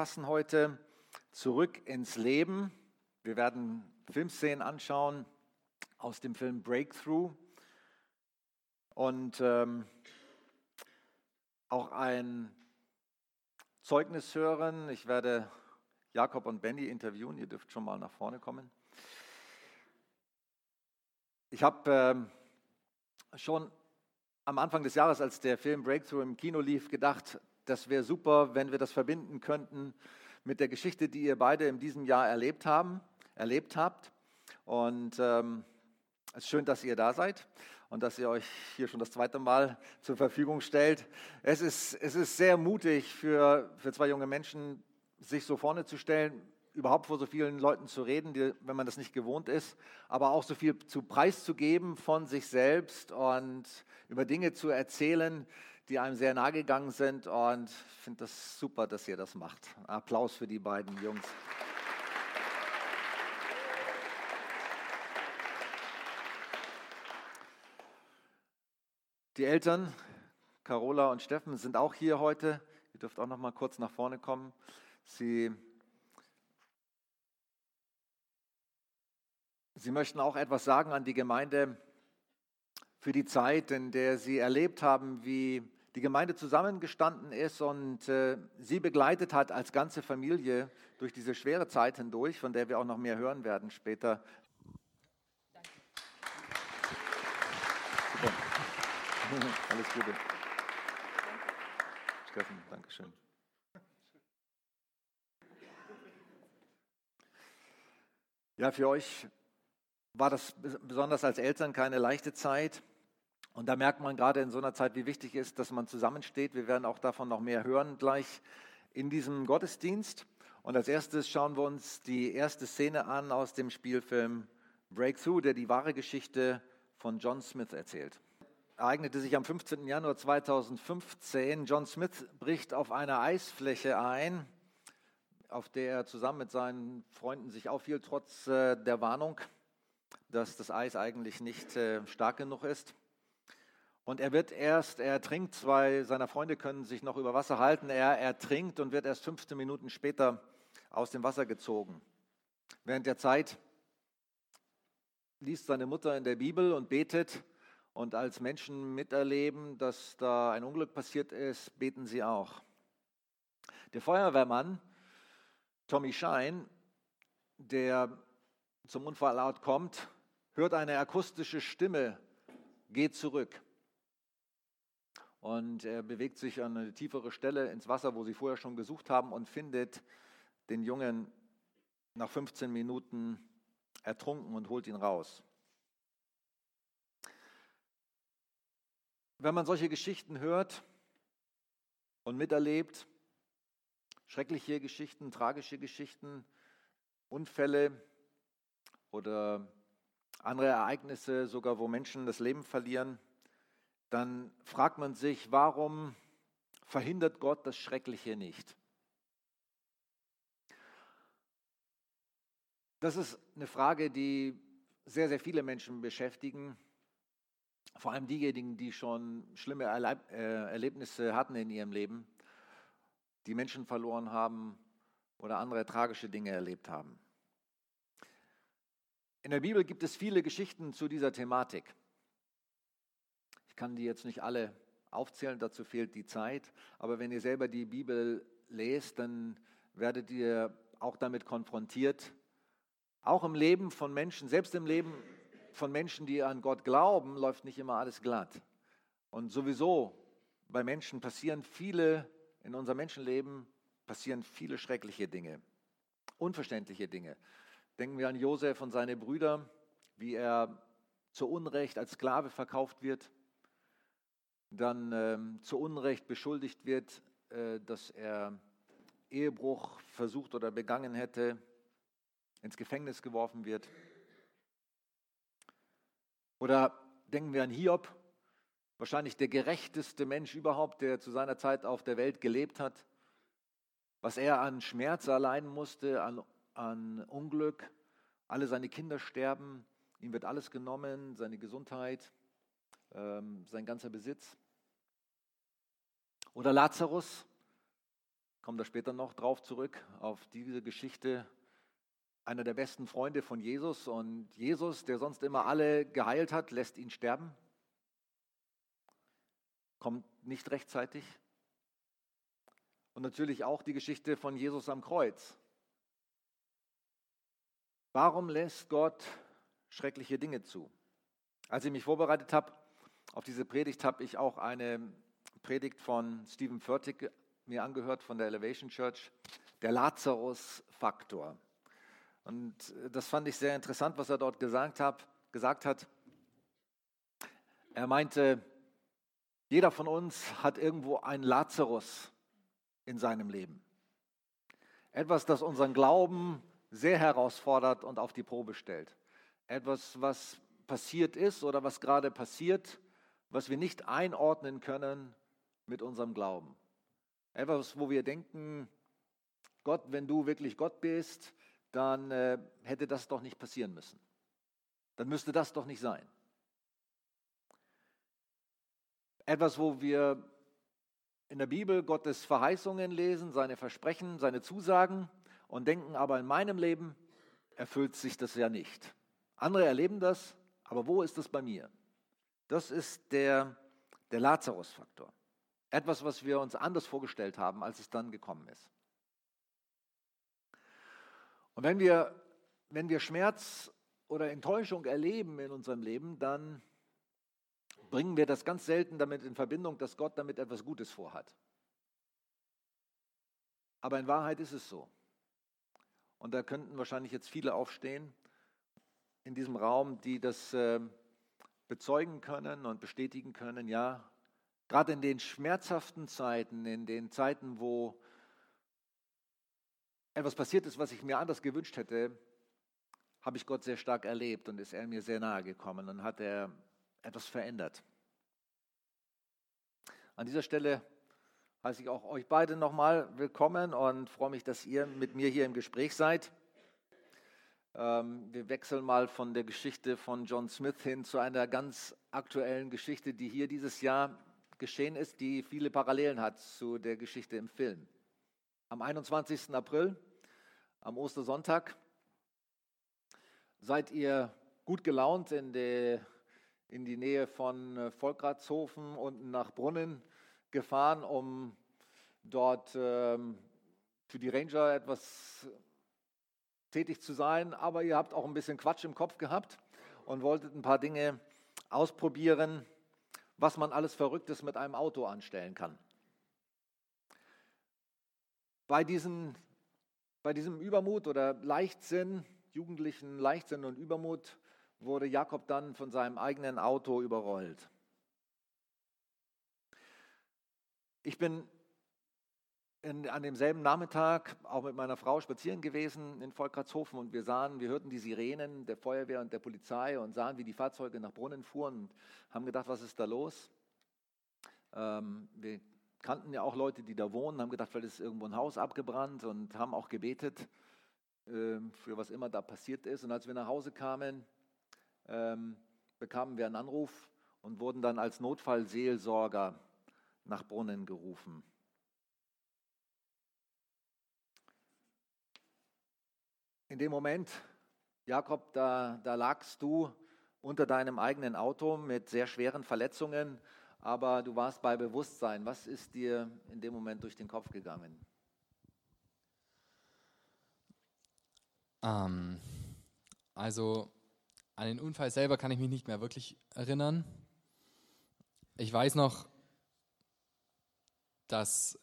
zusammenfassen heute. Zurück ins Leben. Wir werden Filmszenen anschauen aus dem Film Breakthrough und ähm, auch ein Zeugnis hören. Ich werde Jakob und Benny interviewen. Ihr dürft schon mal nach vorne kommen. Ich habe ähm, schon am Anfang des Jahres, als der Film Breakthrough im Kino lief, gedacht, das wäre super, wenn wir das verbinden könnten mit der Geschichte, die ihr beide in diesem Jahr erlebt haben, erlebt habt. Und ähm, es ist schön, dass ihr da seid und dass ihr euch hier schon das zweite Mal zur Verfügung stellt. Es ist, es ist sehr mutig für, für zwei junge Menschen, sich so vorne zu stellen, überhaupt vor so vielen Leuten zu reden, die, wenn man das nicht gewohnt ist, aber auch so viel zu preiszugeben von sich selbst und über Dinge zu erzählen, die einem sehr nahe gegangen sind. Und ich finde das super, dass ihr das macht. Applaus für die beiden Jungs. Die Eltern, Carola und Steffen, sind auch hier heute. Ihr dürft auch noch mal kurz nach vorne kommen. Sie, Sie möchten auch etwas sagen an die Gemeinde für die Zeit, in der Sie erlebt haben, wie die Gemeinde zusammengestanden ist und äh, Sie begleitet hat als ganze Familie durch diese schwere Zeit hindurch, von der wir auch noch mehr hören werden später. Danke. Alles Gute. Steffen, Dankeschön. Ja, für euch war das besonders als Eltern keine leichte Zeit. Und da merkt man gerade in so einer Zeit, wie wichtig es ist, dass man zusammensteht. Wir werden auch davon noch mehr hören gleich in diesem Gottesdienst. Und als erstes schauen wir uns die erste Szene an aus dem Spielfilm Breakthrough, der die wahre Geschichte von John Smith erzählt. Ereignete sich am 15. Januar 2015. John Smith bricht auf einer Eisfläche ein auf der er zusammen mit seinen Freunden sich aufhielt, trotz äh, der Warnung, dass das Eis eigentlich nicht äh, stark genug ist. Und er wird erst, er ertrinkt, zwei seiner Freunde können sich noch über Wasser halten, er ertrinkt und wird erst 15 Minuten später aus dem Wasser gezogen. Während der Zeit liest seine Mutter in der Bibel und betet. Und als Menschen miterleben, dass da ein Unglück passiert ist, beten sie auch. Der Feuerwehrmann Tommy Schein, der zum Unfallort kommt, hört eine akustische Stimme, geht zurück. Und er bewegt sich an eine tiefere Stelle ins Wasser, wo sie vorher schon gesucht haben, und findet den Jungen nach 15 Minuten ertrunken und holt ihn raus. Wenn man solche Geschichten hört und miterlebt, schreckliche Geschichten, tragische Geschichten, Unfälle oder andere Ereignisse, sogar wo Menschen das Leben verlieren, dann fragt man sich, warum verhindert Gott das Schreckliche nicht? Das ist eine Frage, die sehr, sehr viele Menschen beschäftigen, vor allem diejenigen, die schon schlimme äh, Erlebnisse hatten in ihrem Leben die Menschen verloren haben oder andere tragische Dinge erlebt haben. In der Bibel gibt es viele Geschichten zu dieser Thematik. Kann die jetzt nicht alle aufzählen, dazu fehlt die Zeit, aber wenn ihr selber die Bibel lest, dann werdet ihr auch damit konfrontiert. Auch im Leben von Menschen, selbst im Leben von Menschen, die an Gott glauben, läuft nicht immer alles glatt. Und sowieso bei Menschen passieren viele in unserem Menschenleben passieren viele schreckliche Dinge, unverständliche Dinge. Denken wir an Josef und seine Brüder, wie er zu Unrecht als Sklave verkauft wird, dann ähm, zu Unrecht beschuldigt wird, äh, dass er Ehebruch versucht oder begangen hätte, ins Gefängnis geworfen wird. Oder denken wir an Hiob, wahrscheinlich der gerechteste Mensch überhaupt, der zu seiner Zeit auf der Welt gelebt hat. Was er an Schmerz erleiden musste, an, an Unglück, alle seine Kinder sterben, ihm wird alles genommen, seine Gesundheit, ähm, sein ganzer Besitz. Oder Lazarus, komme da später noch drauf zurück, auf diese Geschichte. Einer der besten Freunde von Jesus und Jesus, der sonst immer alle geheilt hat, lässt ihn sterben, kommt nicht rechtzeitig. Und natürlich auch die Geschichte von Jesus am Kreuz. Warum lässt Gott schreckliche Dinge zu? Als ich mich vorbereitet habe auf diese Predigt, habe ich auch eine Predigt von Stephen Furtick mir angehört von der Elevation Church, der Lazarus-Faktor. Und das fand ich sehr interessant, was er dort gesagt hat. Gesagt hat. Er meinte, jeder von uns hat irgendwo einen Lazarus in seinem Leben. Etwas, das unseren Glauben sehr herausfordert und auf die Probe stellt. Etwas, was passiert ist oder was gerade passiert, was wir nicht einordnen können mit unserem Glauben. Etwas, wo wir denken, Gott, wenn du wirklich Gott bist, dann äh, hätte das doch nicht passieren müssen. Dann müsste das doch nicht sein. Etwas, wo wir in der Bibel Gottes Verheißungen lesen, seine Versprechen, seine Zusagen und denken, aber in meinem Leben erfüllt sich das ja nicht. Andere erleben das, aber wo ist das bei mir? Das ist der, der Lazarus-Faktor. Etwas, was wir uns anders vorgestellt haben, als es dann gekommen ist. Und wenn wir, wenn wir Schmerz oder Enttäuschung erleben in unserem Leben, dann bringen wir das ganz selten damit in Verbindung, dass Gott damit etwas Gutes vorhat. Aber in Wahrheit ist es so. Und da könnten wahrscheinlich jetzt viele aufstehen in diesem Raum, die das äh, bezeugen können und bestätigen können, ja, gerade in den schmerzhaften Zeiten, in den Zeiten, wo etwas passiert ist, was ich mir anders gewünscht hätte, habe ich Gott sehr stark erlebt und ist er mir sehr nahe gekommen und hat er etwas verändert. An dieser Stelle heiße ich auch euch beide nochmal willkommen und freue mich, dass ihr mit mir hier im Gespräch seid. Ähm, wir wechseln mal von der Geschichte von John Smith hin zu einer ganz aktuellen Geschichte, die hier dieses Jahr geschehen ist, die viele Parallelen hat zu der Geschichte im Film. Am 21. April, am Ostersonntag, seid ihr gut gelaunt in, die, in die Nähe von äh, Volkratshofen unten nach Brunnen gefahren, um dort ähm, für die Ranger etwas tätig zu sein. Aber ihr habt auch ein bisschen Quatsch im Kopf gehabt und wolltet ein paar Dinge ausprobieren, was man alles Verrücktes mit einem Auto anstellen kann. Bei, diesen, bei diesem Übermut oder Leichtsinn, jugendlichen Leichtsinn und Übermut, wurde Jakob dann von seinem eigenen Auto überrollt. Ich bin in, an demselben Nachmittag auch mit meiner Frau spazieren gewesen in Volkratshofen und wir sahen, wir hörten die Sirenen der Feuerwehr und der Polizei und sahen, wie die Fahrzeuge nach Brunnen fuhren und haben gedacht, was ist da los? Ähm, wir kannten ja auch Leute, die da wohnen, haben gedacht, vielleicht ist irgendwo ein Haus abgebrannt und haben auch gebetet äh, für was immer da passiert ist. Und als wir nach Hause kamen, ähm, bekamen wir einen Anruf und wurden dann als Notfallseelsorger nach Brunnen gerufen. In dem Moment, Jakob, da, da lagst du unter deinem eigenen Auto mit sehr schweren Verletzungen, aber du warst bei Bewusstsein. Was ist dir in dem Moment durch den Kopf gegangen? Ähm, also an den Unfall selber kann ich mich nicht mehr wirklich erinnern. Ich weiß noch, dass,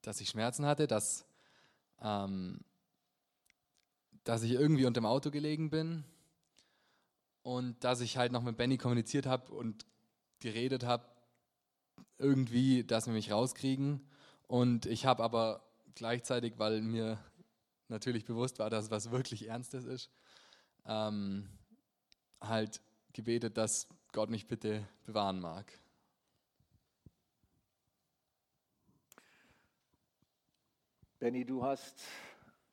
dass ich Schmerzen hatte, dass, ähm, dass ich irgendwie unter dem Auto gelegen bin und dass ich halt noch mit Benny kommuniziert habe und geredet habe, irgendwie, dass wir mich rauskriegen. Und ich habe aber gleichzeitig, weil mir natürlich bewusst war, dass was wirklich Ernstes ist, ähm, halt gebetet, dass Gott mich bitte bewahren mag. Benny, du hast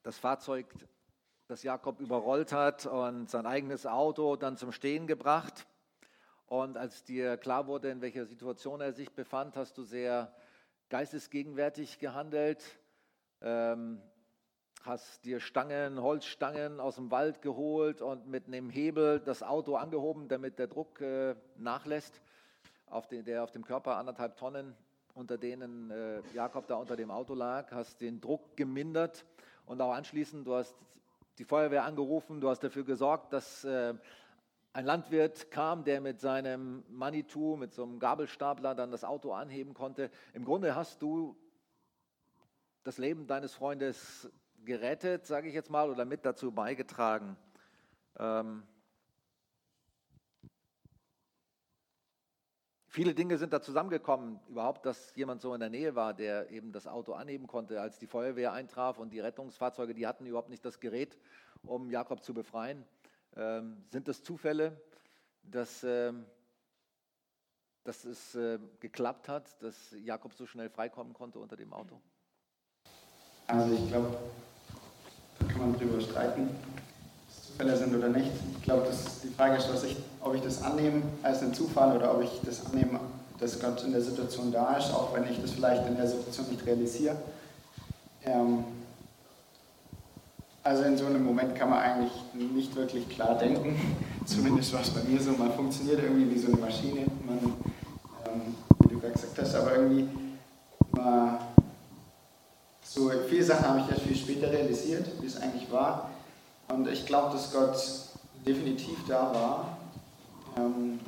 das Fahrzeug, das Jakob überrollt hat und sein eigenes Auto dann zum Stehen gebracht. Und als dir klar wurde, in welcher Situation er sich befand, hast du sehr geistesgegenwärtig gehandelt, ähm, hast dir Stangen, Holzstangen aus dem Wald geholt und mit einem Hebel das Auto angehoben, damit der Druck äh, nachlässt, auf den, der auf dem Körper anderthalb Tonnen, unter denen äh, Jakob da unter dem Auto lag, hast den Druck gemindert und auch anschließend, du hast die Feuerwehr angerufen, du hast dafür gesorgt, dass äh, ein Landwirt kam, der mit seinem Manitou, mit so einem Gabelstapler dann das Auto anheben konnte. Im Grunde hast du das Leben deines Freundes gerettet, sage ich jetzt mal, oder mit dazu beigetragen. Ähm, viele Dinge sind da zusammengekommen. Überhaupt, dass jemand so in der Nähe war, der eben das Auto anheben konnte, als die Feuerwehr eintraf und die Rettungsfahrzeuge, die hatten überhaupt nicht das Gerät, um Jakob zu befreien. Ähm, sind das Zufälle, dass, ähm, dass es äh, geklappt hat, dass Jakob so schnell freikommen konnte unter dem Auto? Also ich glaube, da kann man drüber streiten, Zufälle sind oder nicht. Ich glaube, die Frage ist, ich, ob ich das annehme als einen Zufall oder ob ich das annehme, dass Gott in der Situation da ist, auch wenn ich das vielleicht in der Situation nicht realisiere. Ähm, also in so einem Moment kann man eigentlich nicht wirklich klar denken. Zumindest war es bei mir so. Man funktioniert irgendwie wie so eine Maschine. Man, ähm, wie du gerade gesagt hast, aber irgendwie man, so viele Sachen habe ich erst viel später realisiert, wie es eigentlich war. Und ich glaube, dass Gott definitiv da war. Ähm,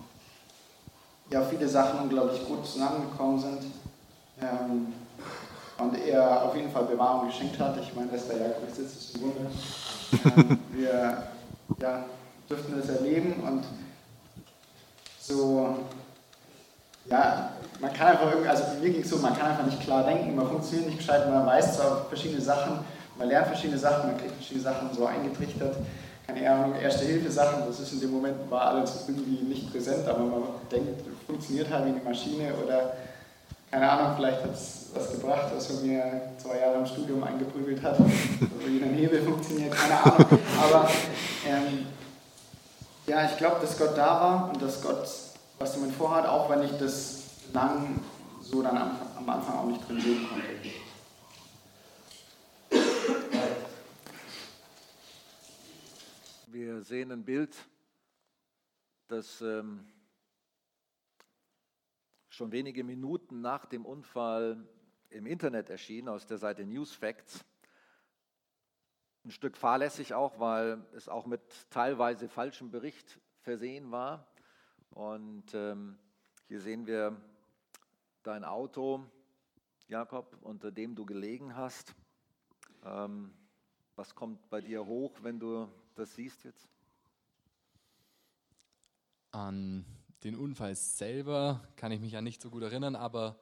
ja, viele Sachen unglaublich gut zusammengekommen sind. Ähm, und er auf jeden Fall Bewahrung geschenkt hat. Ich meine, dass der Jakob sitzt, ist ein Wunder. Ähm, wir ja, dürften das erleben und so, ja, man kann einfach irgendwie, also mir ging es so, man kann einfach nicht klar denken, man funktioniert nicht gescheit, man weiß zwar verschiedene Sachen, man lernt verschiedene Sachen, man kriegt verschiedene Sachen so eingetrichtert, keine Ahnung, Erste-Hilfe-Sachen, das ist in dem Moment, war alles irgendwie nicht präsent, aber man denkt, funktioniert halt wie eine Maschine oder keine Ahnung, vielleicht hat es was gebracht, was er mir zwei Jahre im Studium eingeprügelt hat, wie ein Hebel funktioniert, keine Ahnung. Aber ähm, ja, ich glaube, dass Gott da war und dass Gott was damit vorhat, auch wenn ich das lang so dann am, am Anfang auch nicht drin sehen konnte. Wir sehen ein Bild, das ähm, schon wenige Minuten nach dem Unfall im Internet erschien, aus der Seite Newsfacts. Ein Stück fahrlässig auch, weil es auch mit teilweise falschem Bericht versehen war. Und ähm, hier sehen wir dein Auto, Jakob, unter dem du gelegen hast. Ähm, was kommt bei dir hoch, wenn du das siehst jetzt? An den Unfall selber kann ich mich ja nicht so gut erinnern, aber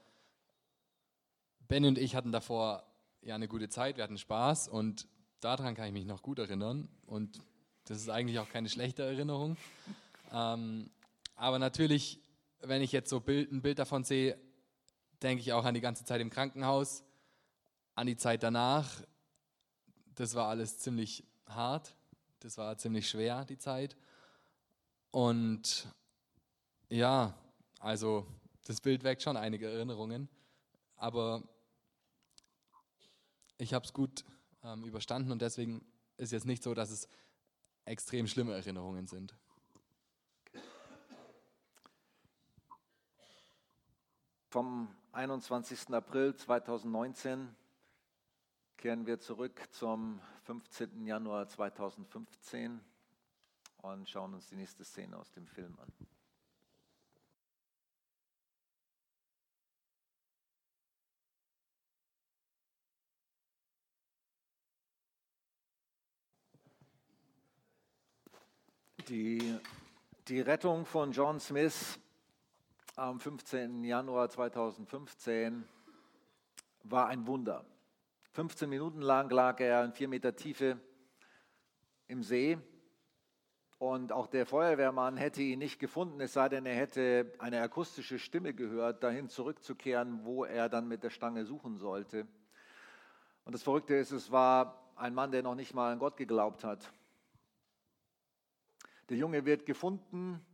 Benny und ich hatten davor ja eine gute Zeit, wir hatten Spaß und daran kann ich mich noch gut erinnern und das ist eigentlich auch keine schlechte Erinnerung. Ähm, aber natürlich, wenn ich jetzt so Bild, ein Bild davon sehe, denke ich auch an die ganze Zeit im Krankenhaus, an die Zeit danach. Das war alles ziemlich hart, das war ziemlich schwer, die Zeit. Und ja, also das Bild weckt schon einige Erinnerungen, aber ich habe es gut ähm, überstanden und deswegen ist jetzt nicht so, dass es extrem schlimme Erinnerungen sind. Vom 21. April 2019 kehren wir zurück zum 15. Januar 2015 und schauen uns die nächste Szene aus dem Film an. Die, die Rettung von John Smith am 15. Januar 2015 war ein Wunder. 15 Minuten lang lag er in vier Meter Tiefe im See und auch der Feuerwehrmann hätte ihn nicht gefunden, es sei denn, er hätte eine akustische Stimme gehört, dahin zurückzukehren, wo er dann mit der Stange suchen sollte. Und das Verrückte ist, es war ein Mann, der noch nicht mal an Gott geglaubt hat. Der Junge wird gefunden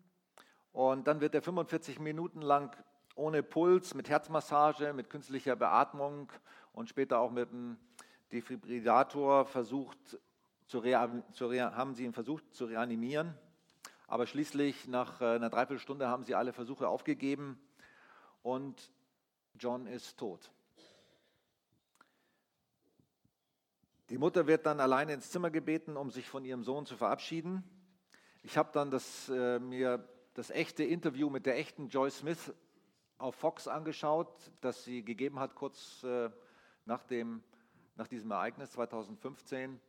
und dann wird er 45 Minuten lang ohne Puls, mit Herzmassage, mit künstlicher Beatmung und später auch mit dem Defibrillator versucht zu, zu haben sie ihn versucht zu reanimieren. Aber schließlich nach äh, einer Dreiviertelstunde haben sie alle Versuche aufgegeben und John ist tot. Die Mutter wird dann alleine ins Zimmer gebeten, um sich von ihrem Sohn zu verabschieden. Ich habe dann das, äh, mir das echte Interview mit der echten Joyce Smith auf Fox angeschaut, das sie gegeben hat kurz äh, nach, dem, nach diesem Ereignis 2015.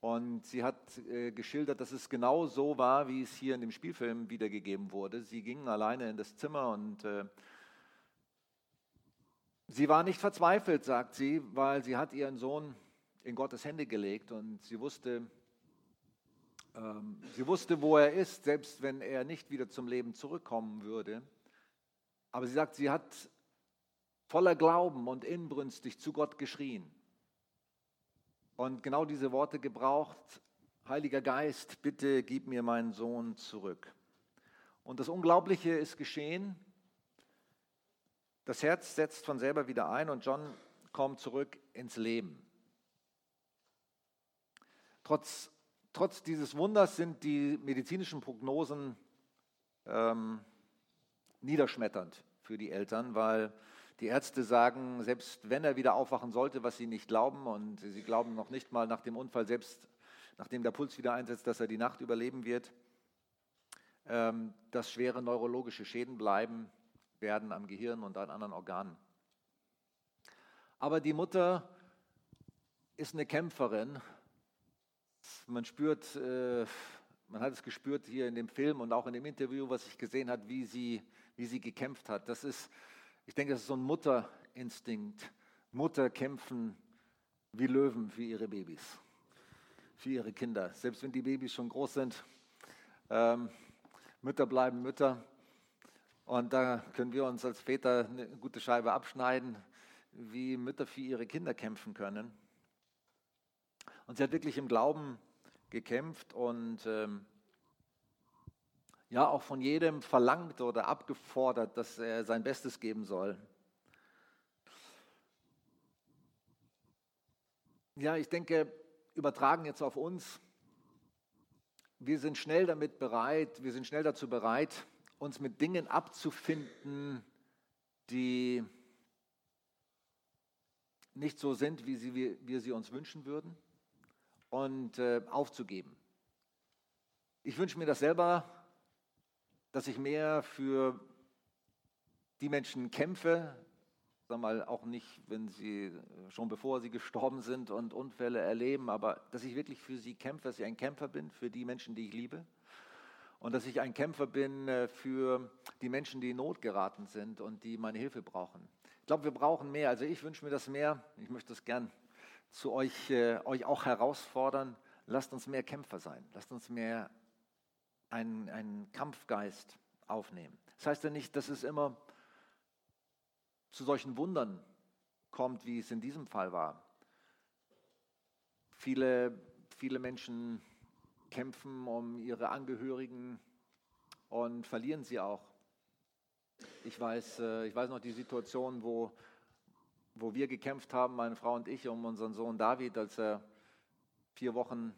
Und sie hat äh, geschildert, dass es genau so war, wie es hier in dem Spielfilm wiedergegeben wurde. Sie gingen alleine in das Zimmer und äh, sie war nicht verzweifelt, sagt sie, weil sie hat ihren Sohn in Gottes Hände gelegt und sie wusste, ähm, sie wusste, wo er ist, selbst wenn er nicht wieder zum Leben zurückkommen würde. Aber sie sagt, sie hat voller Glauben und inbrünstig zu Gott geschrien und genau diese Worte gebraucht, Heiliger Geist, bitte gib mir meinen Sohn zurück. Und das Unglaubliche ist geschehen. Das Herz setzt von selber wieder ein und John kommt zurück ins Leben. Trotz, trotz dieses Wunders sind die medizinischen Prognosen ähm, niederschmetternd für die Eltern, weil die Ärzte sagen, selbst wenn er wieder aufwachen sollte, was sie nicht glauben, und sie glauben noch nicht mal nach dem Unfall, selbst nachdem der Puls wieder einsetzt, dass er die Nacht überleben wird, ähm, dass schwere neurologische Schäden bleiben werden am Gehirn und an anderen Organen. Aber die Mutter ist eine Kämpferin man spürt, äh, man hat es gespürt hier in dem Film und auch in dem Interview, was ich gesehen habe, wie sie, wie sie gekämpft hat. Das ist, ich denke, das ist so ein Mutterinstinkt. Mutter kämpfen wie Löwen für ihre Babys, für ihre Kinder. Selbst wenn die Babys schon groß sind, ähm, Mütter bleiben Mütter. Und da können wir uns als Väter eine gute Scheibe abschneiden, wie Mütter für ihre Kinder kämpfen können. Und sie hat wirklich im Glauben gekämpft und ähm, ja auch von jedem verlangt oder abgefordert, dass er sein Bestes geben soll. Ja, ich denke, übertragen jetzt auf uns. Wir sind schnell damit bereit, wir sind schnell dazu bereit, uns mit Dingen abzufinden, die nicht so sind, wie, sie, wie wir sie uns wünschen würden und äh, aufzugeben. Ich wünsche mir das selber, dass ich mehr für die Menschen kämpfe, sag mal auch nicht, wenn sie äh, schon bevor sie gestorben sind und Unfälle erleben, aber dass ich wirklich für sie kämpfe, dass ich ein Kämpfer bin für die Menschen, die ich liebe und dass ich ein Kämpfer bin äh, für die Menschen, die in Not geraten sind und die meine Hilfe brauchen. Ich glaube, wir brauchen mehr. Also ich wünsche mir das mehr. Ich möchte das gern zu euch, äh, euch auch herausfordern, lasst uns mehr Kämpfer sein, lasst uns mehr einen, einen Kampfgeist aufnehmen. Das heißt ja nicht, dass es immer zu solchen Wundern kommt, wie es in diesem Fall war. Viele, viele Menschen kämpfen um ihre Angehörigen und verlieren sie auch. Ich weiß, äh, ich weiß noch die Situation, wo wo wir gekämpft haben, meine Frau und ich, um unseren Sohn David, als er vier Wochen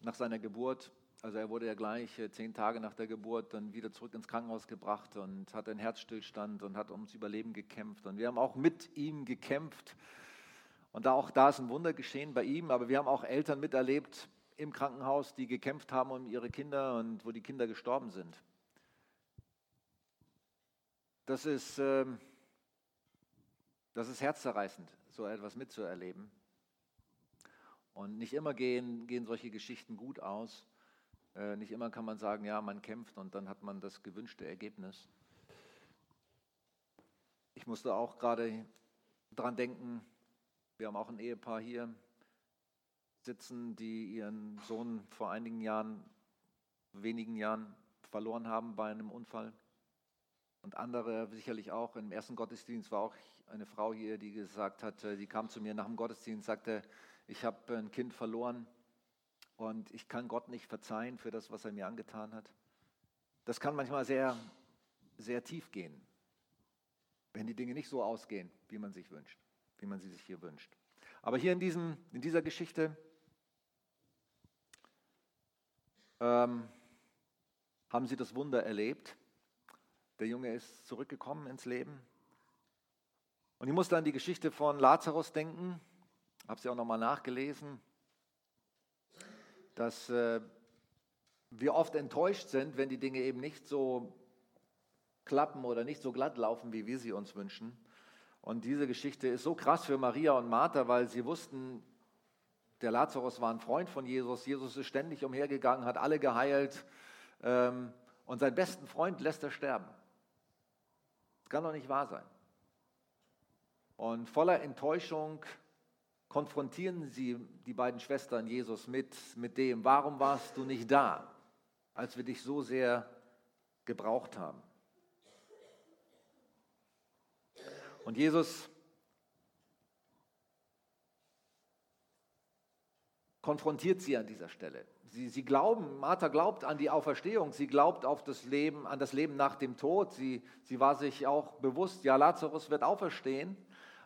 nach seiner Geburt, also er wurde ja gleich äh, zehn Tage nach der Geburt dann wieder zurück ins Krankenhaus gebracht und hatte einen Herzstillstand und hat ums Überleben gekämpft. Und wir haben auch mit ihm gekämpft. Und da auch da ist ein Wunder geschehen bei ihm, aber wir haben auch Eltern miterlebt im Krankenhaus, die gekämpft haben um ihre Kinder und wo die Kinder gestorben sind. Das ist. Äh, das ist herzzerreißend, so etwas mitzuerleben. Und nicht immer gehen, gehen solche Geschichten gut aus. Äh, nicht immer kann man sagen, ja, man kämpft und dann hat man das gewünschte Ergebnis. Ich musste auch gerade daran denken, wir haben auch ein Ehepaar hier sitzen, die ihren Sohn vor einigen Jahren, wenigen Jahren verloren haben bei einem Unfall. Und andere sicherlich auch. Im ersten Gottesdienst war auch eine Frau hier, die gesagt hat, die kam zu mir nach dem Gottesdienst, sagte, ich habe ein Kind verloren und ich kann Gott nicht verzeihen für das, was er mir angetan hat. Das kann manchmal sehr, sehr tief gehen. wenn die Dinge nicht so ausgehen, wie man sich wünscht, wie man sie sich hier wünscht. Aber hier in, diesem, in dieser Geschichte ähm, haben sie das Wunder erlebt. Der Junge ist zurückgekommen ins Leben. Und ich musste an die Geschichte von Lazarus denken, habe sie auch nochmal nachgelesen, dass äh, wir oft enttäuscht sind, wenn die Dinge eben nicht so klappen oder nicht so glatt laufen, wie wir sie uns wünschen. Und diese Geschichte ist so krass für Maria und Martha, weil sie wussten, der Lazarus war ein Freund von Jesus. Jesus ist ständig umhergegangen, hat alle geheilt. Ähm, und seinen besten Freund lässt er sterben. Das kann doch nicht wahr sein. Und voller Enttäuschung konfrontieren sie die beiden Schwestern Jesus mit, mit dem, warum warst du nicht da, als wir dich so sehr gebraucht haben. Und Jesus konfrontiert sie an dieser Stelle. Sie, sie glauben, Martha glaubt an die Auferstehung, sie glaubt auf das Leben, an das Leben nach dem Tod. Sie, sie war sich auch bewusst, ja, Lazarus wird auferstehen.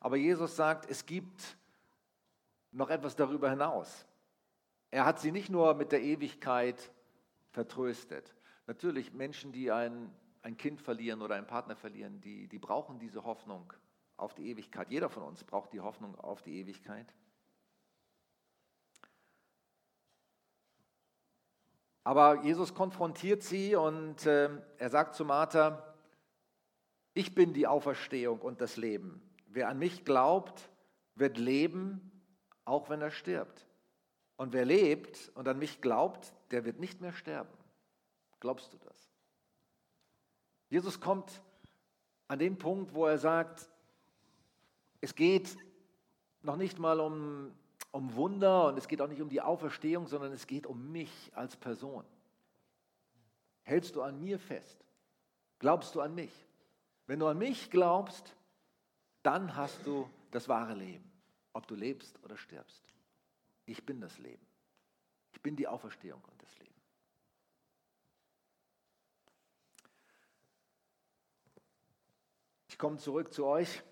Aber Jesus sagt, es gibt noch etwas darüber hinaus. Er hat sie nicht nur mit der Ewigkeit vertröstet. Natürlich Menschen, die ein, ein Kind verlieren oder einen Partner verlieren, die, die brauchen diese Hoffnung auf die Ewigkeit. Jeder von uns braucht die Hoffnung auf die Ewigkeit. Aber Jesus konfrontiert sie und äh, er sagt zu Martha, ich bin die Auferstehung und das Leben. Wer an mich glaubt, wird leben, auch wenn er stirbt. Und wer lebt und an mich glaubt, der wird nicht mehr sterben. Glaubst du das? Jesus kommt an den Punkt, wo er sagt, es geht noch nicht mal um um Wunder und es geht auch nicht um die Auferstehung, sondern es geht um mich als Person. Hältst du an mir fest? Glaubst du an mich? Wenn du an mich glaubst, dann hast du das wahre Leben, ob du lebst oder stirbst. Ich bin das Leben. Ich bin die Auferstehung und das Leben. Ich komme zurück zu euch.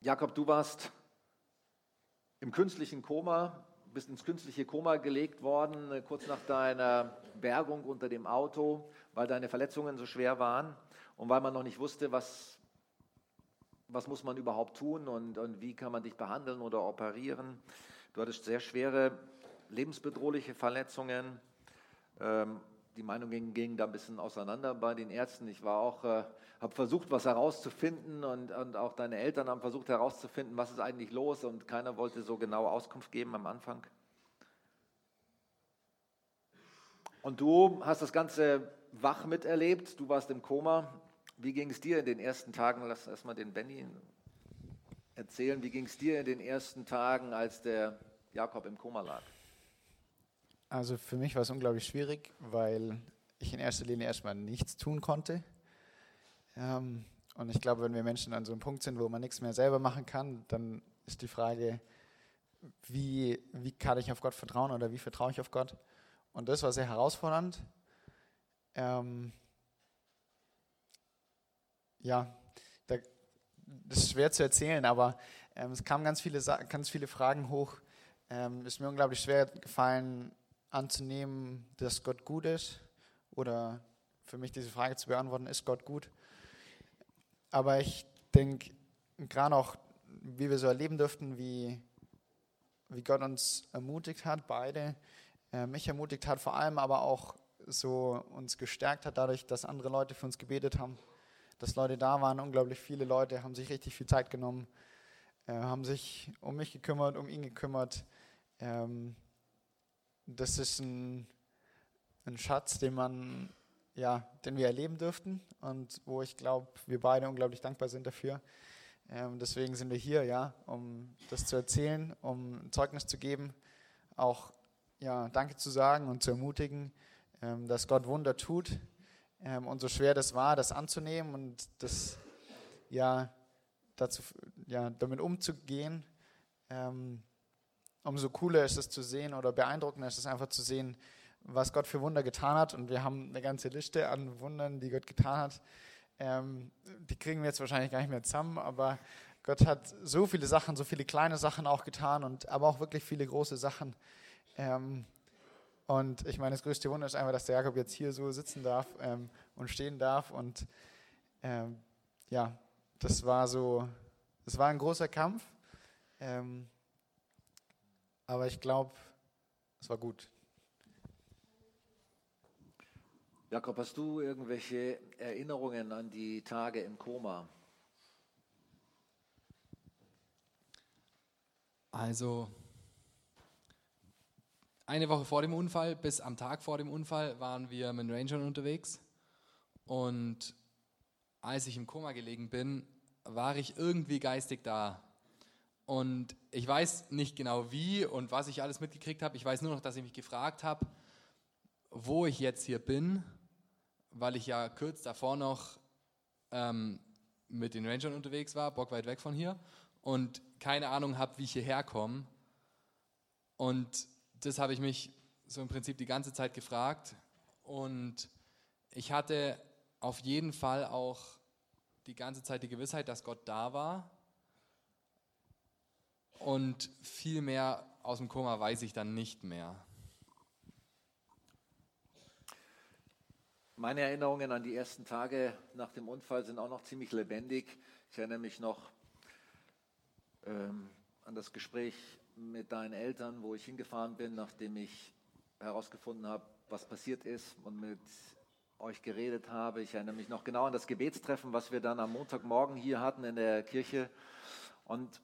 Jakob, du warst im künstlichen Koma, bist ins künstliche Koma gelegt worden, äh, kurz nach deiner Bergung unter dem Auto, weil deine Verletzungen so schwer waren und weil man noch nicht wusste, was, was muss man überhaupt tun und, und wie kann man dich behandeln oder operieren. Du hattest sehr schwere, lebensbedrohliche Verletzungen. Ähm, die Meinungen gingen da ein bisschen auseinander bei den Ärzten. Ich war auch, äh, habe versucht, was herauszufinden und, und auch deine Eltern haben versucht herauszufinden, was ist eigentlich los und keiner wollte so genau Auskunft geben am Anfang. Und du hast das Ganze wach miterlebt, du warst im Koma. Wie ging es dir in den ersten Tagen? Lass erstmal den Benny erzählen. Wie ging es dir in den ersten Tagen, als der Jakob im Koma lag? Also für mich war es unglaublich schwierig, weil ich in erster Linie erstmal nichts tun konnte. Ähm, und ich glaube, wenn wir Menschen an so einem Punkt sind, wo man nichts mehr selber machen kann, dann ist die Frage, wie, wie kann ich auf Gott vertrauen oder wie vertraue ich auf Gott? Und das war sehr herausfordernd. Ähm, ja, da, das ist schwer zu erzählen, aber ähm, es kamen ganz viele, ganz viele Fragen hoch. Ähm, es ist mir unglaublich schwer gefallen, anzunehmen, dass Gott gut ist oder für mich diese Frage zu beantworten, ist Gott gut? Aber ich denke, gerade auch, wie wir so erleben dürften, wie, wie Gott uns ermutigt hat, beide, äh, mich ermutigt hat, vor allem aber auch so uns gestärkt hat, dadurch, dass andere Leute für uns gebetet haben, dass Leute da waren, unglaublich viele Leute haben sich richtig viel Zeit genommen, äh, haben sich um mich gekümmert, um ihn gekümmert. Ähm, das ist ein, ein Schatz, den man, ja, den wir erleben dürften und wo ich glaube, wir beide unglaublich dankbar sind dafür. Ähm, deswegen sind wir hier, ja, um das zu erzählen, um Zeugnis zu geben, auch ja, Danke zu sagen und zu ermutigen, ähm, dass Gott Wunder tut ähm, und so schwer das war, das anzunehmen und das ja dazu ja damit umzugehen. Ähm, umso cooler ist es zu sehen oder beeindruckender ist es einfach zu sehen, was Gott für Wunder getan hat. Und wir haben eine ganze Liste an Wundern, die Gott getan hat. Ähm, die kriegen wir jetzt wahrscheinlich gar nicht mehr zusammen, aber Gott hat so viele Sachen, so viele kleine Sachen auch getan und aber auch wirklich viele große Sachen. Ähm, und ich meine, das größte Wunder ist einfach, dass der Jakob jetzt hier so sitzen darf ähm, und stehen darf. Und ähm, ja, das war so, das war ein großer Kampf. Ähm, aber ich glaube, es war gut. Jakob, hast du irgendwelche Erinnerungen an die Tage im Koma? Also eine Woche vor dem Unfall bis am Tag vor dem Unfall waren wir mit Rangern unterwegs. Und als ich im Koma gelegen bin, war ich irgendwie geistig da. Und ich weiß nicht genau wie und was ich alles mitgekriegt habe. Ich weiß nur noch, dass ich mich gefragt habe, wo ich jetzt hier bin, weil ich ja kurz davor noch ähm, mit den Rangern unterwegs war, bockweit weg von hier, und keine Ahnung habe, wie ich hierher komme. Und das habe ich mich so im Prinzip die ganze Zeit gefragt. Und ich hatte auf jeden Fall auch die ganze Zeit die Gewissheit, dass Gott da war. Und viel mehr aus dem Koma weiß ich dann nicht mehr. Meine Erinnerungen an die ersten Tage nach dem Unfall sind auch noch ziemlich lebendig. Ich erinnere mich noch ähm, an das Gespräch mit deinen Eltern, wo ich hingefahren bin, nachdem ich herausgefunden habe, was passiert ist und mit euch geredet habe. Ich erinnere mich noch genau an das Gebetstreffen, was wir dann am Montagmorgen hier hatten in der Kirche. Und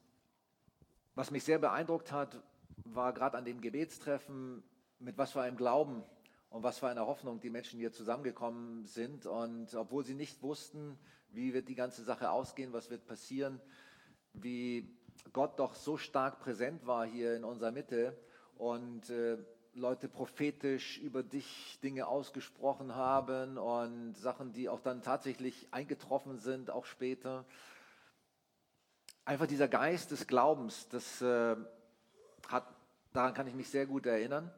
was mich sehr beeindruckt hat, war gerade an dem Gebetstreffen, mit was für einem Glauben und was für einer Hoffnung die Menschen hier zusammengekommen sind. Und obwohl sie nicht wussten, wie wird die ganze Sache ausgehen, was wird passieren, wie Gott doch so stark präsent war hier in unserer Mitte und äh, Leute prophetisch über dich Dinge ausgesprochen haben und Sachen, die auch dann tatsächlich eingetroffen sind, auch später. Einfach dieser Geist des Glaubens, das äh, hat, daran kann ich mich sehr gut erinnern.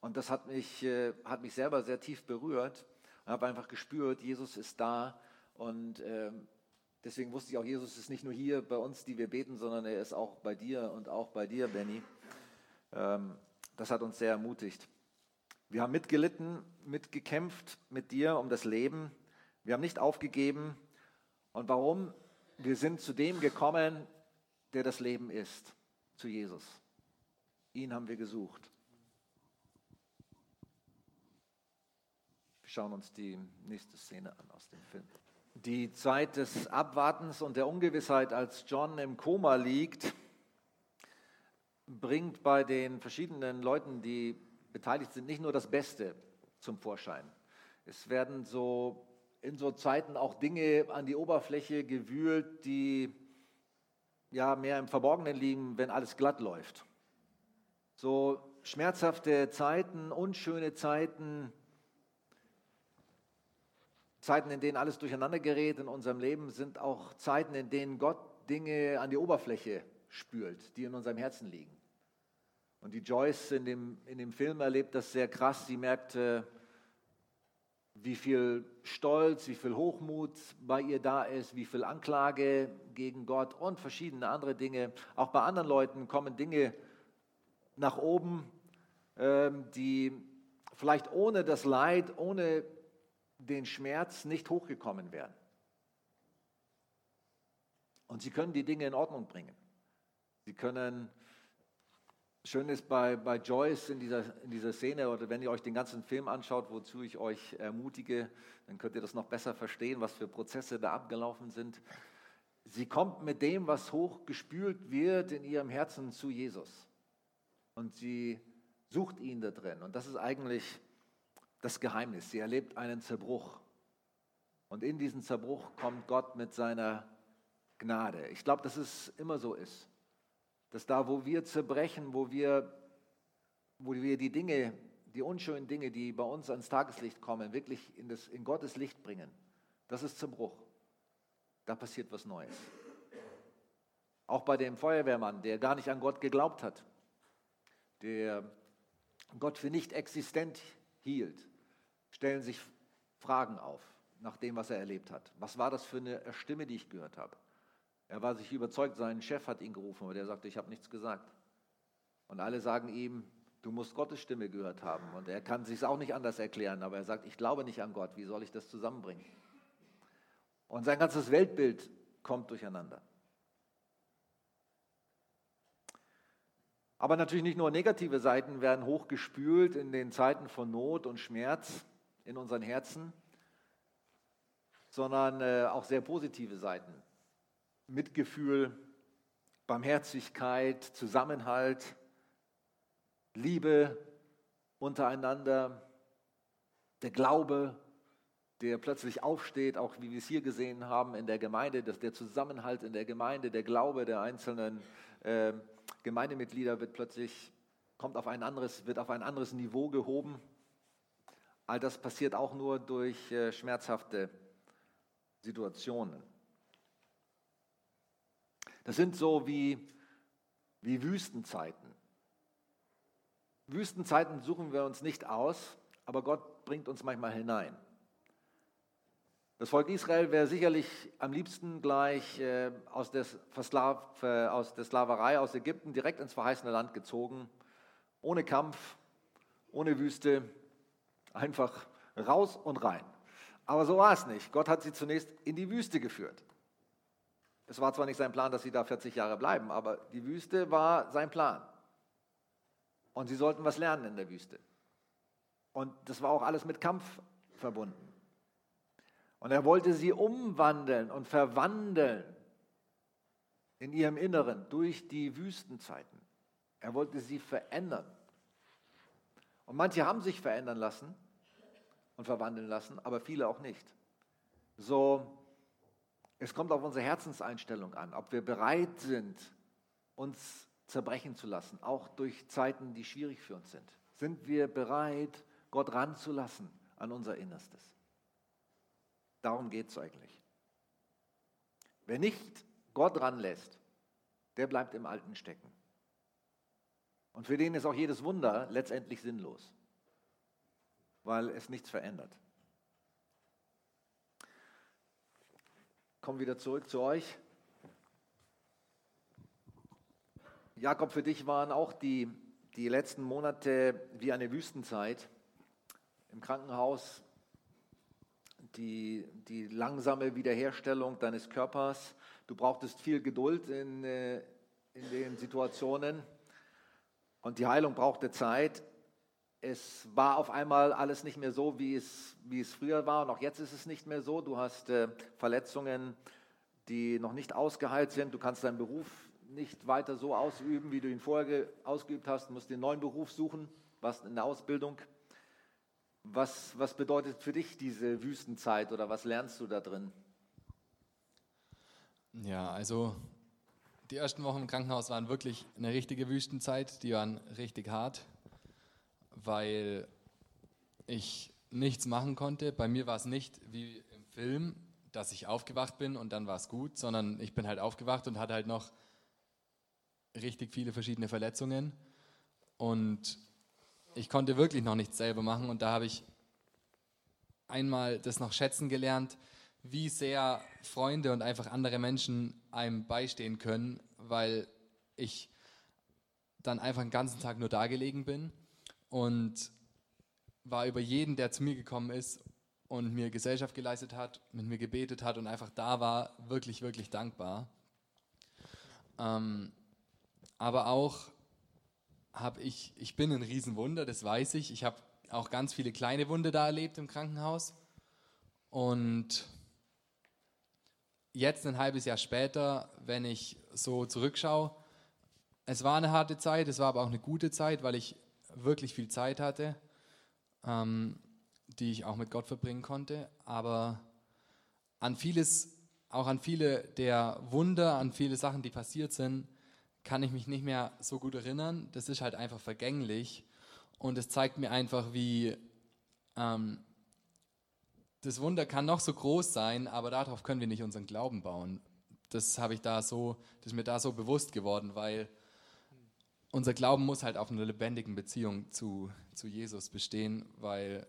Und das hat mich, äh, hat mich selber sehr tief berührt. Ich habe einfach gespürt, Jesus ist da und ähm, Deswegen wusste ich auch, Jesus ist nicht nur hier bei uns, die wir beten, sondern er ist auch bei dir und auch bei dir, Benny. Ähm, das hat uns sehr ermutigt. Wir haben mitgelitten, mitgekämpft mit dir um das Leben. Wir haben nicht aufgegeben. Und warum? Wir sind zu dem gekommen, der das Leben ist, zu Jesus. Ihn haben wir gesucht. Wir schauen uns die nächste Szene an aus dem Film. Die Zeit des Abwartens und der Ungewissheit, als John im Koma liegt, bringt bei den verschiedenen Leuten, die beteiligt sind, nicht nur das Beste zum Vorschein. Es werden so in so Zeiten auch Dinge an die Oberfläche gewühlt, die ja mehr im Verborgenen liegen, wenn alles glatt läuft. So schmerzhafte Zeiten, unschöne Zeiten, Zeiten, in denen alles durcheinander gerät in unserem Leben, sind auch Zeiten, in denen Gott Dinge an die Oberfläche spült, die in unserem Herzen liegen. Und die Joyce in dem, in dem Film erlebt das sehr krass. Sie merkt, wie viel Stolz, wie viel Hochmut bei ihr da ist, wie viel Anklage gegen Gott und verschiedene andere Dinge. Auch bei anderen Leuten kommen Dinge nach oben, ähm, die vielleicht ohne das Leid, ohne den Schmerz nicht hochgekommen wären. Und sie können die Dinge in Ordnung bringen. Sie können, schön ist bei, bei Joyce in dieser, in dieser Szene, oder wenn ihr euch den ganzen Film anschaut, wozu ich euch ermutige, dann könnt ihr das noch besser verstehen, was für Prozesse da abgelaufen sind. Sie kommt mit dem, was hochgespült wird in ihrem Herzen zu Jesus. Und sie sucht ihn da drin. Und das ist eigentlich das Geheimnis. Sie erlebt einen Zerbruch. Und in diesen Zerbruch kommt Gott mit seiner Gnade. Ich glaube, dass es immer so ist. Dass da, wo wir zerbrechen, wo wir, wo wir die Dinge, die unschönen Dinge, die bei uns ans Tageslicht kommen, wirklich in, das, in Gottes Licht bringen, das ist Zerbruch. Da passiert was Neues. Auch bei dem Feuerwehrmann, der gar nicht an Gott geglaubt hat, der Gott für nicht existent hielt, stellen sich Fragen auf. nach dem, was er erlebt hat. Was war das für eine Stimme, die ich gehört habe? Er war sich überzeugt, sein Chef hat ihn gerufen, aber der sagte, ich habe nichts gesagt. Und alle sagen ihm, du musst Gottes Stimme gehört haben. Und er kann sich auch nicht anders erklären, aber er sagt, ich glaube nicht an Gott, wie soll ich das zusammenbringen? Und sein ganzes Weltbild kommt durcheinander. Aber natürlich nicht nur negative Seiten werden hochgespült in den Zeiten von Not und Schmerz in unseren Herzen, sondern äh, auch sehr positive Seiten. Mitgefühl, Barmherzigkeit, Zusammenhalt, Liebe untereinander, der Glaube, der plötzlich aufsteht, auch wie wir es hier gesehen haben in der Gemeinde, dass der Zusammenhalt in der Gemeinde, der Glaube der einzelnen äh, Gemeindemitglieder wird plötzlich, kommt auf ein anderes, wird auf ein anderes Niveau gehoben. All das passiert auch nur durch äh, schmerzhafte Situationen. Das sind so wie, wie Wüstenzeiten. Wüstenzeiten suchen wir uns nicht aus, aber Gott bringt uns manchmal hinein. Das Volk Israel wäre sicherlich am liebsten gleich äh, aus, der äh, aus der Sklaverei aus Ägypten direkt ins verheißene Land gezogen, ohne Kampf, ohne Wüste, einfach raus und rein. Aber so war es nicht. Gott hat sie zunächst in die Wüste geführt. Es war zwar nicht sein Plan, dass sie da 40 Jahre bleiben, aber die Wüste war sein Plan. Und sie sollten was lernen in der Wüste. Und das war auch alles mit Kampf verbunden. Und er wollte sie umwandeln und verwandeln in ihrem Inneren durch die Wüstenzeiten. Er wollte sie verändern. Und manche haben sich verändern lassen und verwandeln lassen, aber viele auch nicht. So, es kommt auf unsere Herzenseinstellung an, ob wir bereit sind, uns zerbrechen zu lassen, auch durch Zeiten, die schwierig für uns sind. Sind wir bereit, Gott ranzulassen an unser Innerstes? Darum geht es eigentlich. Wer nicht Gott ranlässt, der bleibt im Alten stecken. Und für den ist auch jedes Wunder letztendlich sinnlos, weil es nichts verändert. Kommen wieder zurück zu euch. Jakob, für dich waren auch die, die letzten Monate wie eine Wüstenzeit. Im Krankenhaus die, die langsame Wiederherstellung deines Körpers. Du brauchtest viel Geduld in, äh, in den Situationen und die Heilung brauchte Zeit. Es war auf einmal alles nicht mehr so, wie es, wie es früher war und auch jetzt ist es nicht mehr so. Du hast äh, Verletzungen, die noch nicht ausgeheilt sind. Du kannst deinen Beruf nicht weiter so ausüben, wie du ihn vorher ausgeübt hast. Du musst den neuen Beruf suchen, was in der Ausbildung. Was, was bedeutet für dich diese Wüstenzeit oder was lernst du da drin? Ja, also die ersten Wochen im Krankenhaus waren wirklich eine richtige Wüstenzeit. Die waren richtig hart, weil ich nichts machen konnte. Bei mir war es nicht wie im Film, dass ich aufgewacht bin und dann war es gut, sondern ich bin halt aufgewacht und hatte halt noch richtig viele verschiedene Verletzungen. Und ich konnte wirklich noch nichts selber machen und da habe ich einmal das noch schätzen gelernt, wie sehr Freunde und einfach andere Menschen einem beistehen können, weil ich dann einfach den ganzen Tag nur da gelegen bin und war über jeden, der zu mir gekommen ist und mir Gesellschaft geleistet hat, mit mir gebetet hat und einfach da war, wirklich, wirklich dankbar. Ähm, aber auch habe ich, ich bin ein Riesenwunder, das weiß ich. Ich habe auch ganz viele kleine Wunde da erlebt im Krankenhaus. Und jetzt ein halbes Jahr später, wenn ich so zurückschaue, es war eine harte Zeit, es war aber auch eine gute Zeit, weil ich wirklich viel Zeit hatte, ähm, die ich auch mit Gott verbringen konnte. Aber an vieles, auch an viele der Wunder, an viele Sachen, die passiert sind, kann ich mich nicht mehr so gut erinnern. Das ist halt einfach vergänglich. Und es zeigt mir einfach, wie ähm, das Wunder kann noch so groß sein, aber darauf können wir nicht unseren Glauben bauen. Das habe ich da so, das ist mir da so bewusst geworden, weil unser Glauben muss halt auf einer lebendigen Beziehung zu, zu Jesus bestehen, weil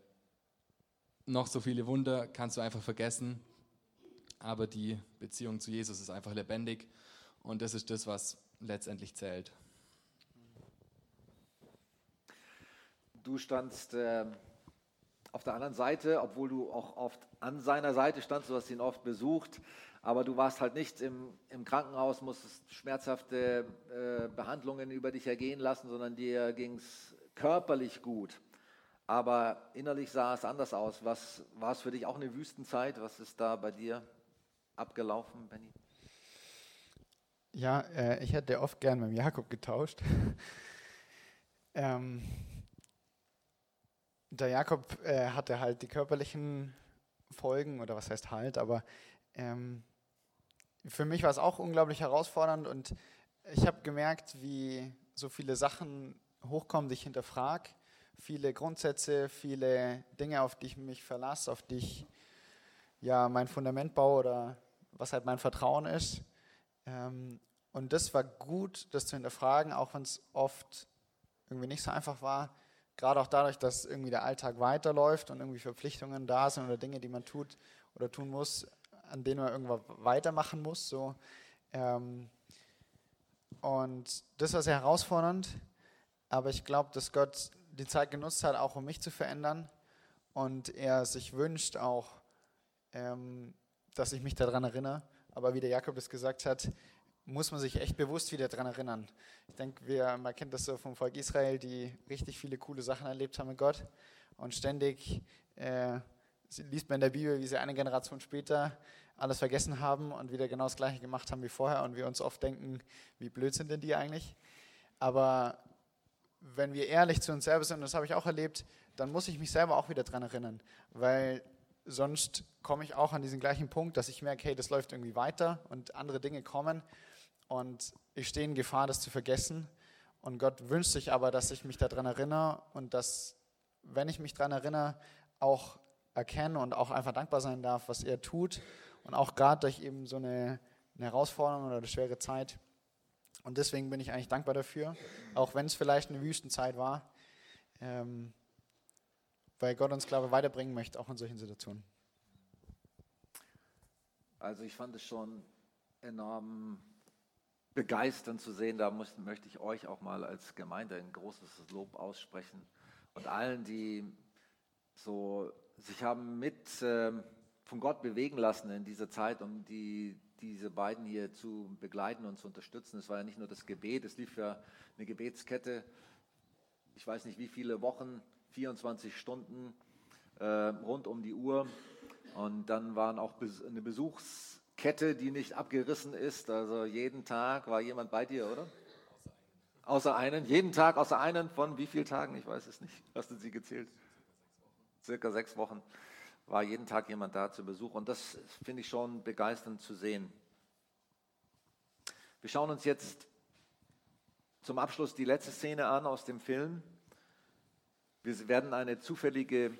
noch so viele Wunder kannst du einfach vergessen. Aber die Beziehung zu Jesus ist einfach lebendig und das ist das, was letztendlich zählt. Du standst äh, auf der anderen Seite, obwohl du auch oft an seiner Seite standst, du hast ihn oft besucht, aber du warst halt nicht im, im Krankenhaus, musstest schmerzhafte äh, Behandlungen über dich ergehen lassen, sondern dir ging es körperlich gut. Aber innerlich sah es anders aus. Was war es für dich auch eine Wüstenzeit? Was ist da bei dir abgelaufen, Benny? Ja, äh, ich hätte oft gern mit Jakob getauscht. ähm, der Jakob äh, hatte halt die körperlichen Folgen, oder was heißt halt, aber ähm, für mich war es auch unglaublich herausfordernd und ich habe gemerkt, wie so viele Sachen hochkommen, die ich hinterfrage. Viele Grundsätze, viele Dinge, auf die ich mich verlasse, auf die ich ja mein Fundament baue oder was halt mein Vertrauen ist. Ähm, und das war gut, das zu hinterfragen, auch wenn es oft irgendwie nicht so einfach war. Gerade auch dadurch, dass irgendwie der Alltag weiterläuft und irgendwie Verpflichtungen da sind oder Dinge, die man tut oder tun muss, an denen man irgendwann weitermachen muss. So. Ähm, und das war sehr herausfordernd, aber ich glaube, dass Gott die Zeit genutzt hat, auch um mich zu verändern und er sich wünscht auch, ähm, dass ich mich daran erinnere. Aber wie der Jakob das gesagt hat, muss man sich echt bewusst wieder daran erinnern. Ich denke, man kennt das so vom Volk Israel, die richtig viele coole Sachen erlebt haben mit Gott. Und ständig äh, liest man in der Bibel, wie sie eine Generation später alles vergessen haben und wieder genau das Gleiche gemacht haben wie vorher. Und wir uns oft denken, wie blöd sind denn die eigentlich? Aber wenn wir ehrlich zu uns selber sind, und das habe ich auch erlebt, dann muss ich mich selber auch wieder daran erinnern. Weil sonst komme ich auch an diesen gleichen Punkt, dass ich merke, hey, das läuft irgendwie weiter und andere Dinge kommen und ich stehe in Gefahr, das zu vergessen. Und Gott wünscht sich aber, dass ich mich daran erinnere und dass, wenn ich mich daran erinnere, auch erkenne und auch einfach dankbar sein darf, was er tut. Und auch gerade durch eben so eine, eine Herausforderung oder eine schwere Zeit. Und deswegen bin ich eigentlich dankbar dafür, auch wenn es vielleicht eine Wüstenzeit war, ähm, weil Gott uns, glaube ich, weiterbringen möchte, auch in solchen Situationen. Also ich fand es schon enorm begeisternd zu sehen. Da muss, möchte ich euch auch mal als Gemeinde ein großes Lob aussprechen und allen, die so sich haben mit äh, von Gott bewegen lassen in dieser Zeit, um die, diese beiden hier zu begleiten und zu unterstützen. Es war ja nicht nur das Gebet, es lief ja eine Gebetskette, ich weiß nicht wie viele Wochen, 24 Stunden äh, rund um die Uhr. Und dann waren auch eine Besuchs Kette, die nicht abgerissen ist. Also jeden Tag war jemand bei dir, oder? Außer einen. Jeden Tag außer einen von wie vielen Tagen? Ich weiß es nicht. Hast du sie gezählt? Circa sechs Wochen war jeden Tag jemand da zu Besuch. Und das finde ich schon begeisternd zu sehen. Wir schauen uns jetzt zum Abschluss die letzte Szene an aus dem Film. Wir werden eine zufällige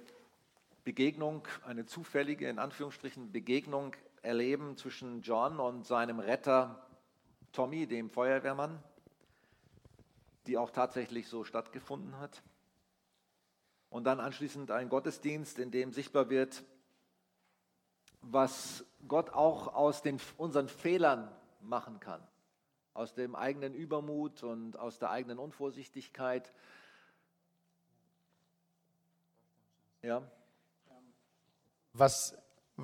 Begegnung, eine zufällige, in Anführungsstrichen, Begegnung erleben zwischen John und seinem Retter Tommy, dem Feuerwehrmann, die auch tatsächlich so stattgefunden hat. Und dann anschließend ein Gottesdienst, in dem sichtbar wird, was Gott auch aus den, unseren Fehlern machen kann. Aus dem eigenen Übermut und aus der eigenen Unvorsichtigkeit. Ja. Was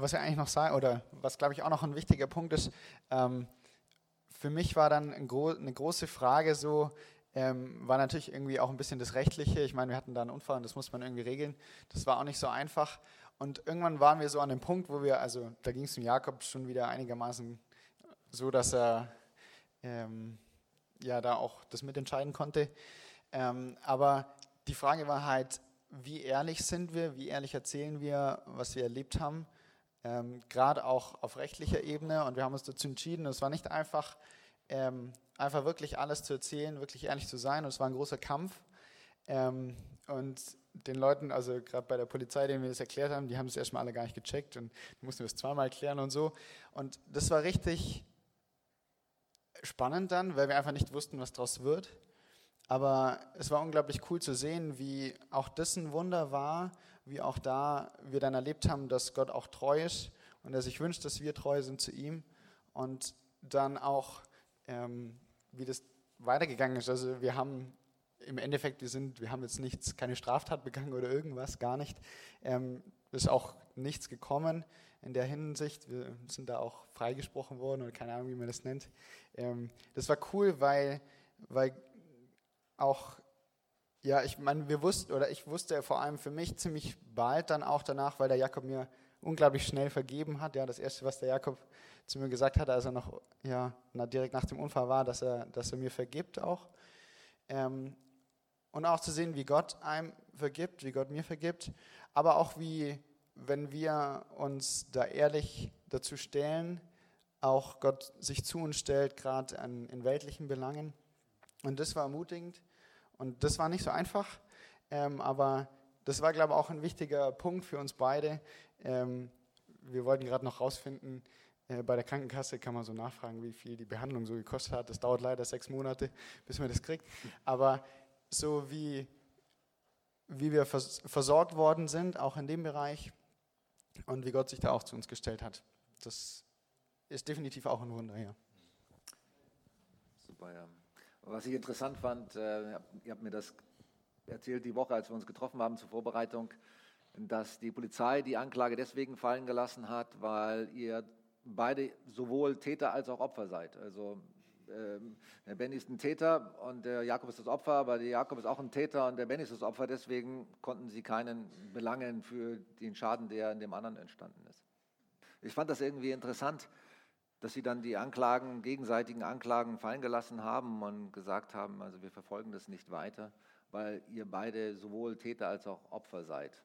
was wir eigentlich noch sagen, oder was glaube ich auch noch ein wichtiger Punkt ist, ähm, für mich war dann ein gro eine große Frage so, ähm, war natürlich irgendwie auch ein bisschen das Rechtliche. Ich meine, wir hatten da einen Unfall und das muss man irgendwie regeln. Das war auch nicht so einfach. Und irgendwann waren wir so an dem Punkt, wo wir, also da ging es dem Jakob schon wieder einigermaßen so, dass er ähm, ja da auch das mitentscheiden konnte. Ähm, aber die Frage war halt, wie ehrlich sind wir, wie ehrlich erzählen wir, was wir erlebt haben ähm, gerade auch auf rechtlicher Ebene. Und wir haben uns dazu entschieden, es war nicht einfach, ähm, einfach wirklich alles zu erzählen, wirklich ehrlich zu sein. Und es war ein großer Kampf. Ähm, und den Leuten, also gerade bei der Polizei, denen wir das erklärt haben, die haben es erstmal alle gar nicht gecheckt und mussten wir es zweimal erklären und so. Und das war richtig spannend dann, weil wir einfach nicht wussten, was daraus wird. Aber es war unglaublich cool zu sehen, wie auch das ein Wunder war, wie auch da wir dann erlebt haben, dass Gott auch treu ist und er sich wünscht, dass wir treu sind zu ihm. Und dann auch, ähm, wie das weitergegangen ist. Also wir haben im Endeffekt, wir, sind, wir haben jetzt nichts, keine Straftat begangen oder irgendwas, gar nicht. Ähm, ist auch nichts gekommen in der Hinsicht. Wir sind da auch freigesprochen worden oder keine Ahnung, wie man das nennt. Ähm, das war cool, weil, weil auch, ja, ich meine, wir wussten, oder ich wusste vor allem für mich ziemlich bald dann auch danach, weil der Jakob mir unglaublich schnell vergeben hat. Ja, das erste, was der Jakob zu mir gesagt hat, als er noch, ja, direkt nach dem Unfall war, dass er, dass er mir vergibt auch. Ähm, und auch zu sehen, wie Gott einem vergibt, wie Gott mir vergibt, aber auch wie, wenn wir uns da ehrlich dazu stellen, auch Gott sich zu uns stellt, gerade in weltlichen Belangen. Und das war ermutigend und das war nicht so einfach, ähm, aber das war, glaube ich, auch ein wichtiger Punkt für uns beide. Ähm, wir wollten gerade noch rausfinden, äh, bei der Krankenkasse kann man so nachfragen, wie viel die Behandlung so gekostet hat. Das dauert leider sechs Monate, bis man das kriegt. Aber so wie, wie wir versorgt worden sind, auch in dem Bereich und wie Gott sich da auch zu uns gestellt hat, das ist definitiv auch ein Wunder, ja. Super, ja. Was ich interessant fand, äh, ihr habt mir das erzählt die Woche, als wir uns getroffen haben zur Vorbereitung, dass die Polizei die Anklage deswegen fallen gelassen hat, weil ihr beide sowohl Täter als auch Opfer seid. Also ähm, der Benny ist ein Täter und der Jakob ist das Opfer, aber der Jakob ist auch ein Täter und der Benny ist das Opfer. Deswegen konnten sie keinen belangen für den Schaden, der in dem anderen entstanden ist. Ich fand das irgendwie interessant, dass sie dann die Anklagen, gegenseitigen Anklagen fallen gelassen haben und gesagt haben, also wir verfolgen das nicht weiter, weil ihr beide sowohl Täter als auch Opfer seid.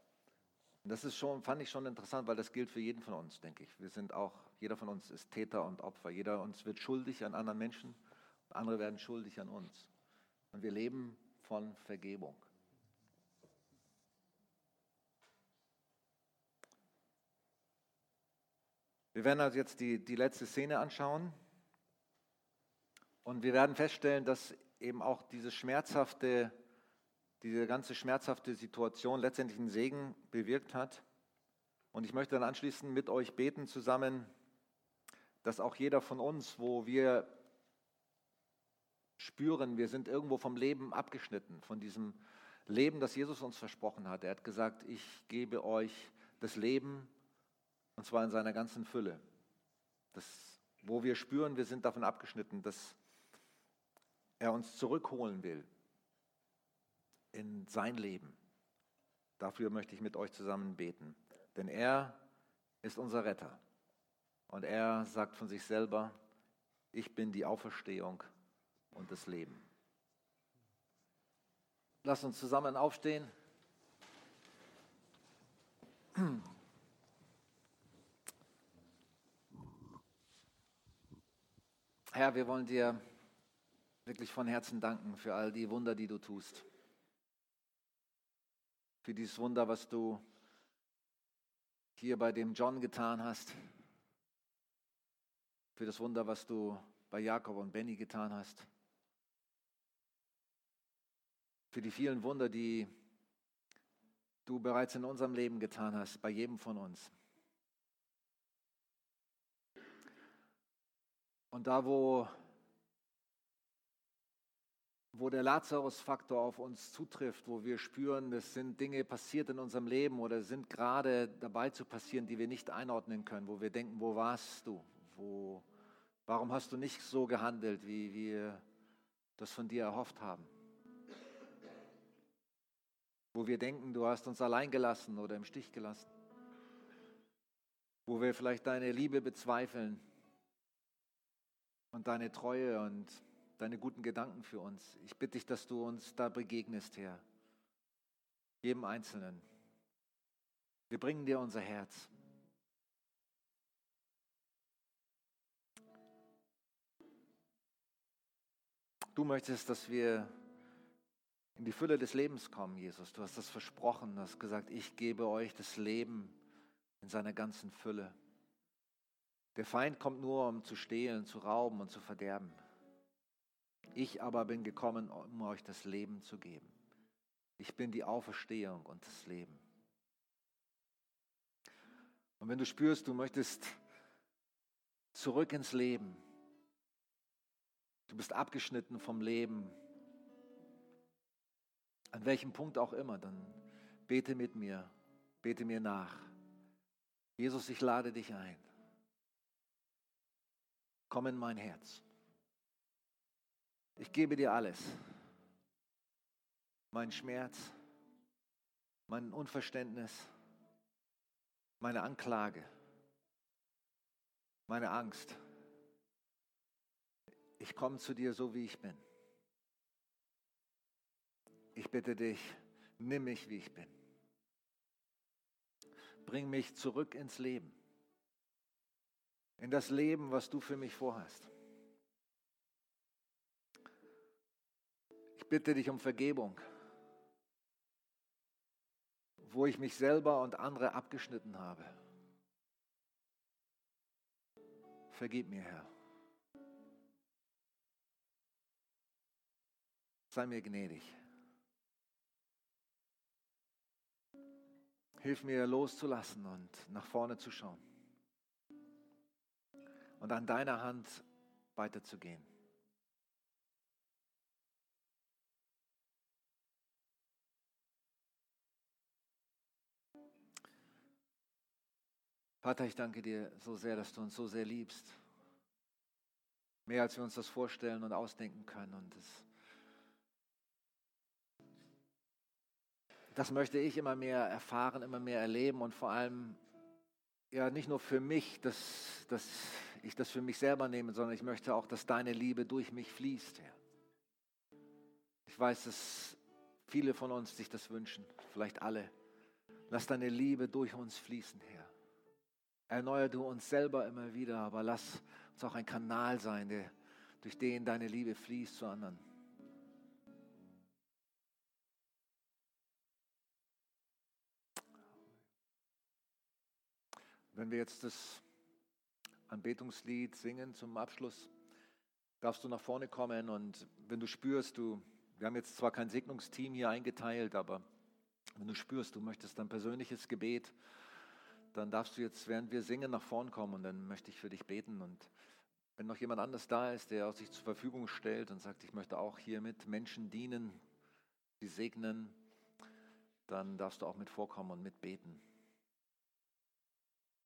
Und das ist schon, fand ich schon interessant, weil das gilt für jeden von uns, denke ich. Wir sind auch, jeder von uns ist Täter und Opfer. Jeder uns wird schuldig an anderen Menschen, andere werden schuldig an uns. Und wir leben von Vergebung. Wir werden also jetzt die, die letzte Szene anschauen und wir werden feststellen, dass eben auch diese schmerzhafte, diese ganze schmerzhafte Situation letztendlich einen Segen bewirkt hat. Und ich möchte dann anschließend mit euch beten zusammen, dass auch jeder von uns, wo wir spüren, wir sind irgendwo vom Leben abgeschnitten, von diesem Leben, das Jesus uns versprochen hat. Er hat gesagt, ich gebe euch das Leben und zwar in seiner ganzen Fülle. Das, wo wir spüren, wir sind davon abgeschnitten, dass er uns zurückholen will in sein Leben. Dafür möchte ich mit euch zusammen beten. Denn er ist unser Retter. Und er sagt von sich selber, ich bin die Auferstehung und das Leben. Lass uns zusammen aufstehen. Herr, wir wollen dir wirklich von Herzen danken für all die Wunder, die du tust. Für dieses Wunder, was du hier bei dem John getan hast. Für das Wunder, was du bei Jakob und Benny getan hast. Für die vielen Wunder, die du bereits in unserem Leben getan hast, bei jedem von uns. Und da, wo, wo der Lazarus-Faktor auf uns zutrifft, wo wir spüren, es sind Dinge passiert in unserem Leben oder sind gerade dabei zu passieren, die wir nicht einordnen können, wo wir denken, wo warst du? Wo, warum hast du nicht so gehandelt, wie wir das von dir erhofft haben? Wo wir denken, du hast uns allein gelassen oder im Stich gelassen. Wo wir vielleicht deine Liebe bezweifeln und deine Treue und deine guten Gedanken für uns. Ich bitte dich, dass du uns da begegnest, Herr. Jedem Einzelnen. Wir bringen dir unser Herz. Du möchtest, dass wir in die Fülle des Lebens kommen, Jesus. Du hast das versprochen, du hast gesagt, ich gebe euch das Leben in seiner ganzen Fülle. Der Feind kommt nur, um zu stehlen, zu rauben und zu verderben. Ich aber bin gekommen, um euch das Leben zu geben. Ich bin die Auferstehung und das Leben. Und wenn du spürst, du möchtest zurück ins Leben, du bist abgeschnitten vom Leben, an welchem Punkt auch immer, dann bete mit mir, bete mir nach. Jesus, ich lade dich ein. Komm in mein Herz. Ich gebe dir alles. Mein Schmerz, mein Unverständnis, meine Anklage, meine Angst. Ich komme zu dir so, wie ich bin. Ich bitte dich, nimm mich, wie ich bin. Bring mich zurück ins Leben. In das Leben, was du für mich vorhast. Ich bitte dich um Vergebung, wo ich mich selber und andere abgeschnitten habe. Vergib mir, Herr. Sei mir gnädig. Hilf mir loszulassen und nach vorne zu schauen. Und an deiner Hand weiterzugehen. Vater, ich danke dir so sehr, dass du uns so sehr liebst. Mehr als wir uns das vorstellen und ausdenken können. Und es das möchte ich immer mehr erfahren, immer mehr erleben und vor allem ja nicht nur für mich, dass, dass ich das für mich selber nehme, sondern ich möchte auch, dass deine Liebe durch mich fließt, Herr. Ich weiß, dass viele von uns sich das wünschen, vielleicht alle. Lass deine Liebe durch uns fließen, Herr. Erneuer du uns selber immer wieder, aber lass uns auch ein Kanal sein, der, durch den deine Liebe fließt zu anderen. Wenn wir jetzt das Anbetungslied singen zum Abschluss, darfst du nach vorne kommen und wenn du spürst, du, wir haben jetzt zwar kein Segnungsteam hier eingeteilt, aber wenn du spürst, du möchtest ein persönliches Gebet, dann darfst du jetzt, während wir singen, nach vorne kommen und dann möchte ich für dich beten und wenn noch jemand anders da ist, der sich zur Verfügung stellt und sagt, ich möchte auch hier mit Menschen dienen, sie segnen, dann darfst du auch mit vorkommen und mitbeten.